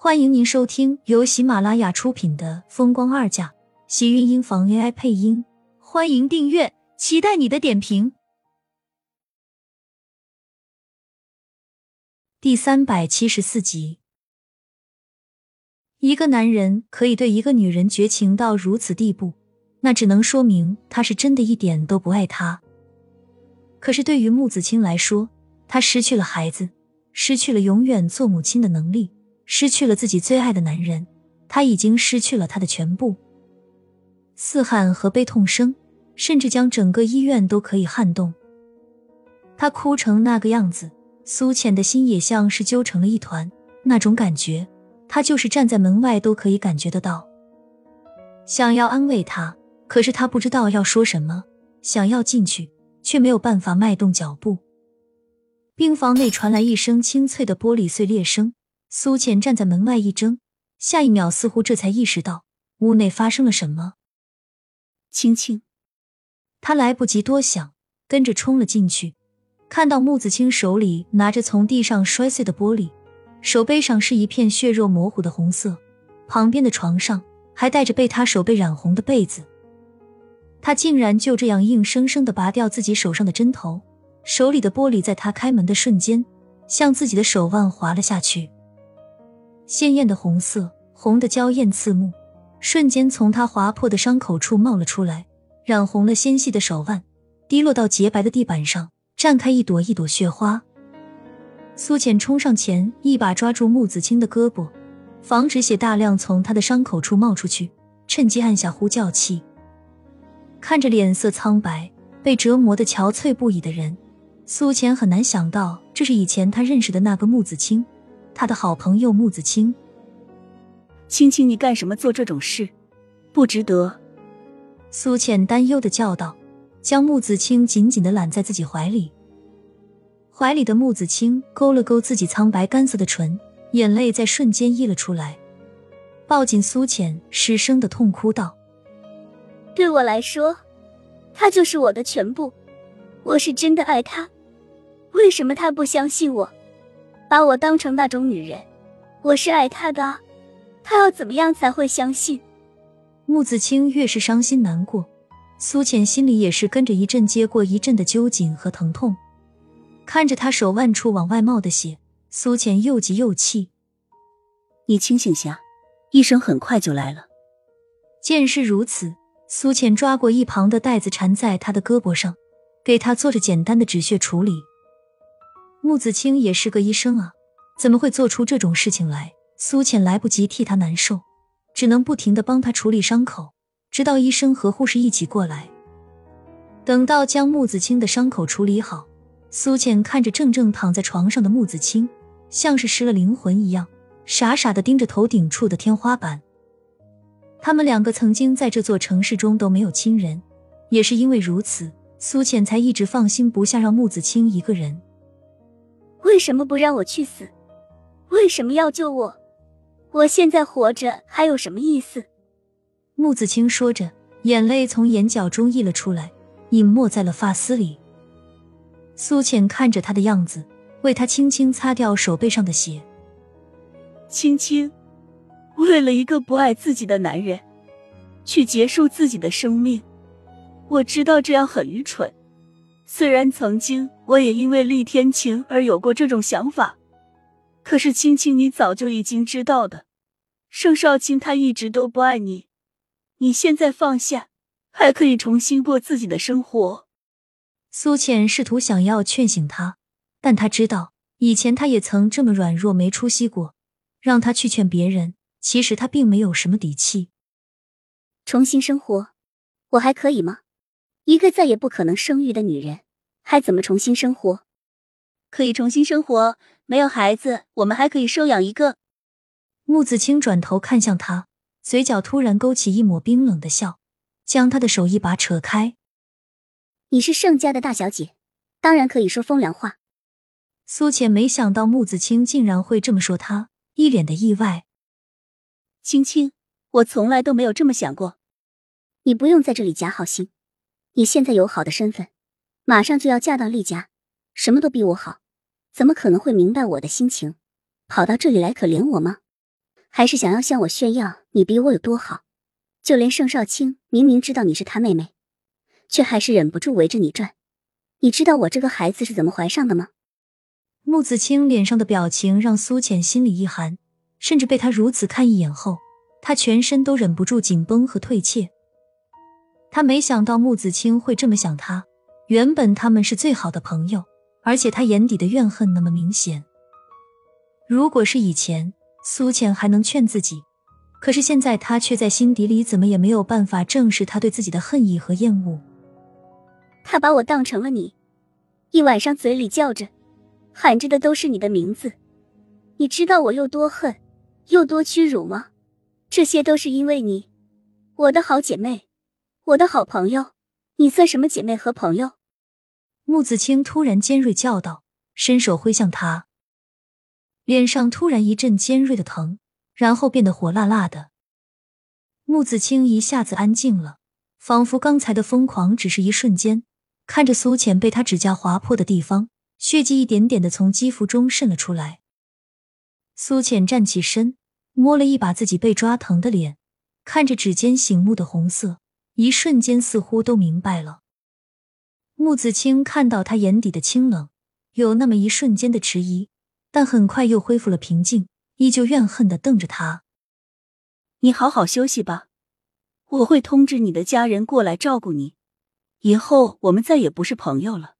欢迎您收听由喜马拉雅出品的《风光二嫁》，喜运音房 AI 配音。欢迎订阅，期待你的点评。第三百七十四集，一个男人可以对一个女人绝情到如此地步，那只能说明他是真的一点都不爱她。可是对于穆子清来说，她失去了孩子，失去了永远做母亲的能力。失去了自己最爱的男人，他已经失去了他的全部。嘶喊和悲痛声，甚至将整个医院都可以撼动。他哭成那个样子，苏浅的心也像是揪成了一团。那种感觉，他就是站在门外都可以感觉得到。想要安慰他，可是他不知道要说什么；想要进去，却没有办法迈动脚步。病房内传来一声清脆的玻璃碎裂声。苏浅站在门外一怔，下一秒似乎这才意识到屋内发生了什么。青青，他来不及多想，跟着冲了进去，看到穆子清手里拿着从地上摔碎的玻璃，手背上是一片血肉模糊的红色，旁边的床上还带着被他手背染红的被子。他竟然就这样硬生生的拔掉自己手上的针头，手里的玻璃在他开门的瞬间，向自己的手腕滑了下去。鲜艳的红色，红的娇艳刺目，瞬间从他划破的伤口处冒了出来，染红了纤细的手腕，滴落到洁白的地板上，绽开一朵一朵血花。苏浅冲上前，一把抓住穆子清的胳膊，防止血大量从他的伤口处冒出去，趁机按下呼叫器。看着脸色苍白、被折磨的憔悴不已的人，苏浅很难想到，这是以前他认识的那个穆子清。他的好朋友穆子清，青青，你干什么做这种事？不值得。苏浅担忧的叫道，将穆子清紧紧的揽在自己怀里。怀里的穆子清勾了勾自己苍白干涩的唇，眼泪在瞬间溢了出来，抱紧苏浅，失声的痛哭道：“对我来说，他就是我的全部，我是真的爱他，为什么他不相信我？”把我当成那种女人，我是爱他的，他要怎么样才会相信？穆子清越是伤心难过，苏浅心里也是跟着一阵接过一阵的揪紧和疼痛。看着他手腕处往外冒的血，苏浅又急又气。你清醒下，医生很快就来了。见是如此，苏浅抓过一旁的袋子缠在他的胳膊上，给他做着简单的止血处理。穆子清也是个医生啊，怎么会做出这种事情来？苏浅来不及替他难受，只能不停的帮他处理伤口，直到医生和护士一起过来。等到将穆子清的伤口处理好，苏浅看着正正躺在床上的穆子清，像是失了灵魂一样，傻傻的盯着头顶处的天花板。他们两个曾经在这座城市中都没有亲人，也是因为如此，苏浅才一直放心不下让穆子清一个人。为什么不让我去死？为什么要救我？我现在活着还有什么意思？穆子清说着，眼泪从眼角中溢了出来，隐没在了发丝里。苏浅看着他的样子，为他轻轻擦掉手背上的血。青青，为了一个不爱自己的男人，去结束自己的生命，我知道这样很愚蠢。虽然曾经我也因为厉天晴而有过这种想法，可是青青，你早就已经知道的，盛少卿他一直都不爱你，你现在放下，还可以重新过自己的生活。苏浅试图想要劝醒他，但他知道以前他也曾这么软弱没出息过，让他去劝别人，其实他并没有什么底气。重新生活，我还可以吗？一个再也不可能生育的女人，还怎么重新生活？可以重新生活，没有孩子，我们还可以收养一个。穆子清转头看向他，嘴角突然勾起一抹冰冷的笑，将他的手一把扯开。你是盛家的大小姐，当然可以说风凉话。苏浅没想到穆子清竟然会这么说他，一脸的意外。青青，我从来都没有这么想过。你不用在这里假好心。你现在有好的身份，马上就要嫁到厉家，什么都比我好，怎么可能会明白我的心情，跑到这里来可怜我吗？还是想要向我炫耀你比我有多好？就连盛少卿明明知道你是他妹妹，却还是忍不住围着你转。你知道我这个孩子是怎么怀上的吗？穆子清脸上的表情让苏浅心里一寒，甚至被他如此看一眼后，他全身都忍不住紧绷和退怯。他没想到穆子清会这么想他，原本他们是最好的朋友，而且他眼底的怨恨那么明显。如果是以前，苏浅还能劝自己，可是现在他却在心底里怎么也没有办法正视他对自己的恨意和厌恶。他把我当成了你，一晚上嘴里叫着、喊着的都是你的名字。你知道我有多恨，有多屈辱吗？这些都是因为你，我的好姐妹，我的好朋友。你算什么姐妹和朋友？穆子清突然尖锐叫道，伸手挥向他，脸上突然一阵尖锐的疼，然后变得火辣辣的。穆子清一下子安静了，仿佛刚才的疯狂只是一瞬间。看着苏浅被他指甲划破的地方，血迹一点点的从肌肤中渗了出来。苏浅站起身，摸了一把自己被抓疼的脸，看着指尖醒目的红色，一瞬间似乎都明白了。穆子清看到他眼底的清冷，有那么一瞬间的迟疑，但很快又恢复了平静，依旧怨恨的瞪着他：“你好好休息吧，我会通知你的家人过来照顾你。”以后我们再也不是朋友了。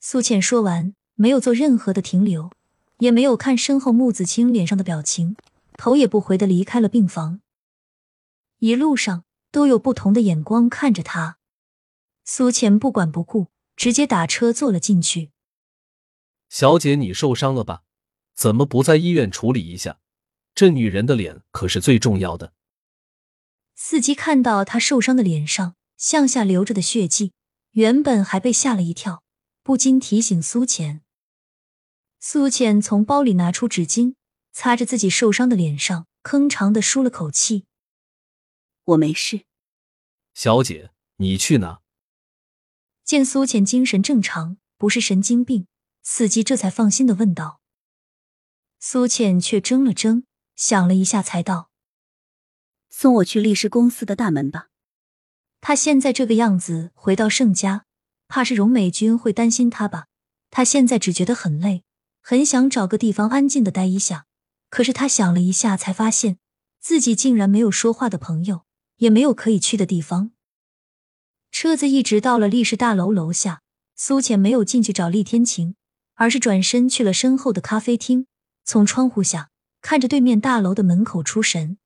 苏浅说完，没有做任何的停留，也没有看身后穆子清脸上的表情，头也不回的离开了病房。一路上都有不同的眼光看着他，苏浅不管不顾，直接打车坐了进去。小姐，你受伤了吧？怎么不在医院处理一下？这女人的脸可是最重要的。司机看到他受伤的脸上。向下流着的血迹，原本还被吓了一跳，不禁提醒苏浅。苏浅从包里拿出纸巾，擦着自己受伤的脸上，铿长的舒了口气：“我没事。”小姐，你去哪？见苏浅精神正常，不是神经病，司机这才放心的问道。苏浅却怔了怔，想了一下，才道：“送我去律师公司的大门吧。”他现在这个样子，回到盛家，怕是荣美君会担心他吧？他现在只觉得很累，很想找个地方安静的待一下。可是他想了一下，才发现自己竟然没有说话的朋友，也没有可以去的地方。车子一直到了立氏大楼楼下，苏浅没有进去找厉天晴，而是转身去了身后的咖啡厅，从窗户下看着对面大楼的门口出神。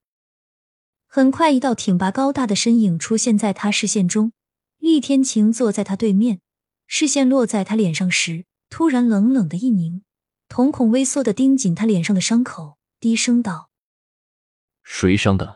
很快，一道挺拔高大的身影出现在他视线中。厉天晴坐在他对面，视线落在他脸上时，突然冷冷的一凝，瞳孔微缩的盯紧他脸上的伤口，低声道：“谁伤的？”